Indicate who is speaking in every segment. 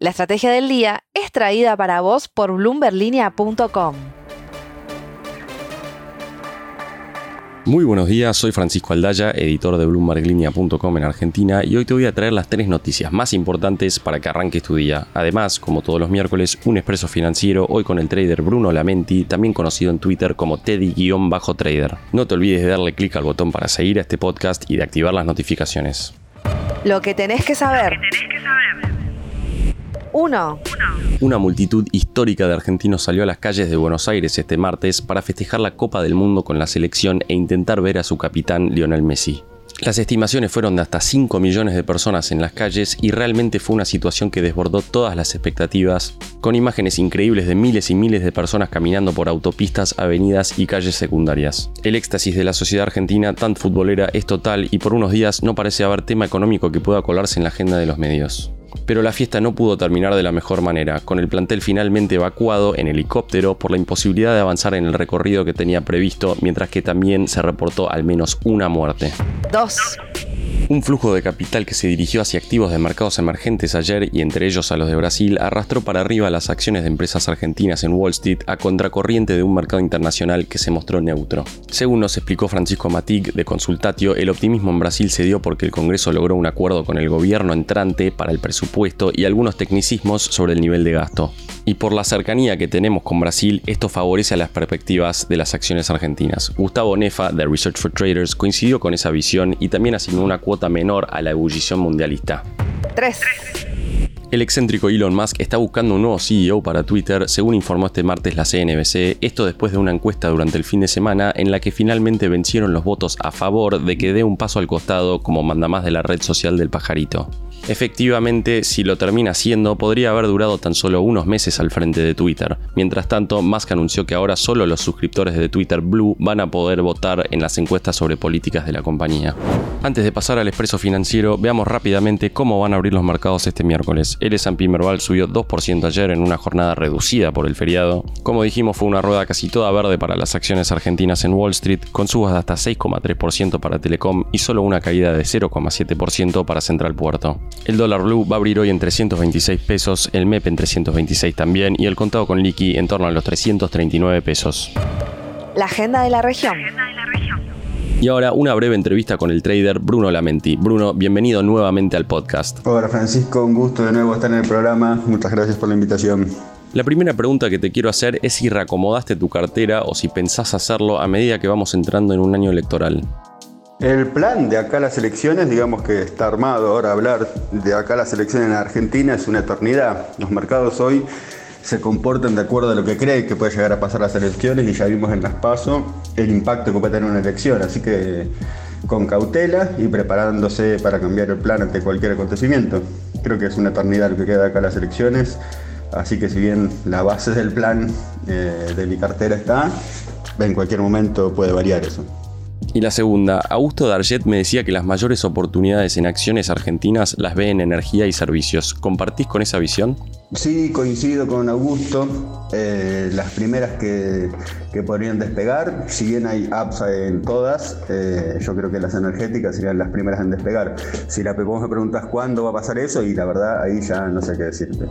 Speaker 1: La estrategia del día es traída para vos por bloomberlinia.com.
Speaker 2: Muy buenos días, soy Francisco Aldaya, editor de BloombergLinea.com en Argentina y hoy te voy a traer las tres noticias más importantes para que arranques tu día. Además, como todos los miércoles, un expreso financiero, hoy con el trader Bruno Lamenti, también conocido en Twitter como Teddy-Trader. No te olvides de darle clic al botón para seguir a este podcast y de activar las notificaciones.
Speaker 1: Lo que tenés que saber. 1.
Speaker 2: Una multitud histórica de argentinos salió a las calles de Buenos Aires este martes para festejar la Copa del Mundo con la selección e intentar ver a su capitán Lionel Messi. Las estimaciones fueron de hasta 5 millones de personas en las calles y realmente fue una situación que desbordó todas las expectativas, con imágenes increíbles de miles y miles de personas caminando por autopistas, avenidas y calles secundarias. El éxtasis de la sociedad argentina tan futbolera es total y por unos días no parece haber tema económico que pueda colarse en la agenda de los medios. Pero la fiesta no pudo terminar de la mejor manera, con el plantel finalmente evacuado en helicóptero por la imposibilidad de avanzar en el recorrido que tenía previsto, mientras que también se reportó al menos una muerte.
Speaker 1: 2.
Speaker 2: Un flujo de capital que se dirigió hacia activos de mercados emergentes ayer y entre ellos a los de Brasil arrastró para arriba las acciones de empresas argentinas en Wall Street a contracorriente de un mercado internacional que se mostró neutro. Según nos explicó Francisco Matig de Consultatio, el optimismo en Brasil se dio porque el Congreso logró un acuerdo con el gobierno entrante para el presupuesto y algunos tecnicismos sobre el nivel de gasto. Y por la cercanía que tenemos con Brasil, esto favorece a las perspectivas de las acciones argentinas. Gustavo Nefa, de Research for Traders, coincidió con esa visión y también asignó una cuota menor a la ebullición mundialista.
Speaker 1: 3.
Speaker 2: El excéntrico Elon Musk está buscando un nuevo CEO para Twitter, según informó este martes la CNBC, esto después de una encuesta durante el fin de semana en la que finalmente vencieron los votos a favor de que dé un paso al costado como mandamás de la red social del pajarito. Efectivamente, si lo termina haciendo, podría haber durado tan solo unos meses al frente de Twitter. Mientras tanto, Musk anunció que ahora solo los suscriptores de Twitter Blue van a poder votar en las encuestas sobre políticas de la compañía. Antes de pasar al expreso financiero, veamos rápidamente cómo van a abrir los mercados este miércoles. El S&P Merval subió 2% ayer en una jornada reducida por el feriado. Como dijimos, fue una rueda casi toda verde para las acciones argentinas en Wall Street, con subas de hasta 6,3% para Telecom y solo una caída de 0,7% para Central Puerto. El dólar blue va a abrir hoy en 326 pesos, el MEP en 326 también y el contado con liqui en torno a los 339 pesos.
Speaker 1: La agenda de la región.
Speaker 2: Y ahora una breve entrevista con el trader Bruno Lamenti. Bruno, bienvenido nuevamente al podcast.
Speaker 3: Hola Francisco, un gusto de nuevo estar en el programa. Muchas gracias por la invitación.
Speaker 2: La primera pregunta que te quiero hacer es si reacomodaste tu cartera o si pensás hacerlo a medida que vamos entrando en un año electoral.
Speaker 3: El plan de acá a las elecciones, digamos que está armado. Ahora hablar de acá a las elecciones en Argentina es una eternidad. Los mercados hoy se comportan de acuerdo a lo que creen que puede llegar a pasar las elecciones y ya vimos en las PASO el impacto que puede tener una elección. Así que con cautela y preparándose para cambiar el plan ante cualquier acontecimiento. Creo que es una eternidad lo que queda acá las elecciones. Así que si bien la base del plan eh, de mi cartera está, en cualquier momento puede variar eso.
Speaker 2: Y la segunda, Augusto Darget me decía que las mayores oportunidades en acciones argentinas las ve en energía y servicios. ¿Compartís con esa visión?
Speaker 3: Sí, coincido con Augusto. Eh, las primeras que, podrían despegar, si bien hay apps en todas, eh, yo creo que las energéticas serían las primeras en despegar. Si la vos me preguntas cuándo va a pasar eso, y la verdad ahí ya no sé qué decirte.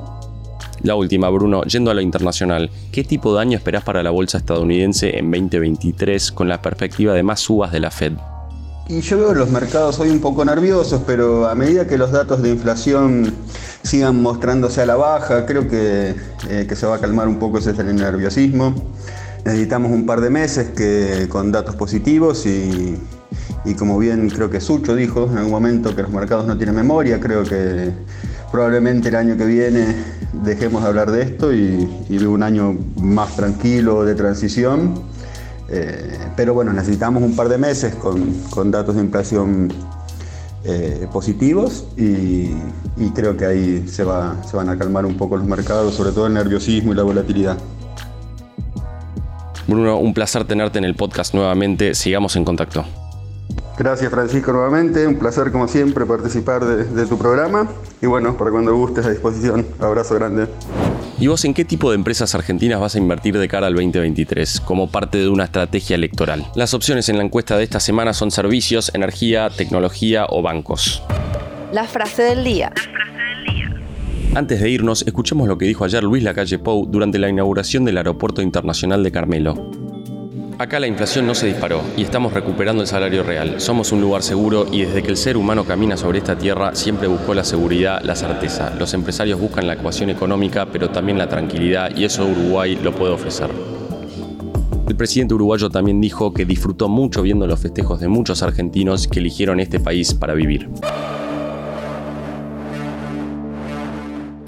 Speaker 2: La última, Bruno, yendo a lo internacional, ¿qué tipo de año esperás para la bolsa estadounidense en 2023 con la perspectiva de más subas de la Fed?
Speaker 3: Y yo veo los mercados hoy un poco nerviosos, pero a medida que los datos de inflación sigan mostrándose a la baja, creo que, eh, se va a calmar un poco ese nerviosismo. Necesitamos un par de meses que, con datos positivos y, y como bien creo que Sucho dijo en algún momento que los mercados no tienen memoria, creo que probablemente el año que viene dejemos de hablar de esto y, y de un año más tranquilo de transición. Eh, pero bueno, necesitamos un par de meses con, datos de inflación eh, positivos y, creo que ahí se, va, se van a calmar un poco los mercados, sobre todo el nerviosismo y la volatilidad.
Speaker 2: Bruno, un placer tenerte en el podcast nuevamente. Sigamos en contacto.
Speaker 3: Gracias Francisco nuevamente, un placer como siempre participar de, tu programa y bueno, para cuando gustes a disposición, abrazo grande.
Speaker 2: ¿Y vos en qué tipo de empresas argentinas vas a invertir de cara al 2023 como parte de una estrategia electoral? Las opciones en la encuesta de esta semana son servicios, energía, tecnología o bancos.
Speaker 1: La frase del día.
Speaker 2: Antes de irnos, escuchemos lo que dijo ayer Luis Lacalle Pou durante la inauguración del Aeropuerto Internacional de Carmelo. Acá la inflación no se disparó y estamos recuperando el salario real. Somos un lugar seguro y desde que el ser humano camina sobre esta tierra siempre buscó la seguridad, la certeza. Los empresarios buscan la ecuación económica, pero también la tranquilidad y eso Uruguay lo puede ofrecer. El presidente uruguayo también dijo que disfrutó mucho viendo los festejos de muchos argentinos que eligieron este país para vivir.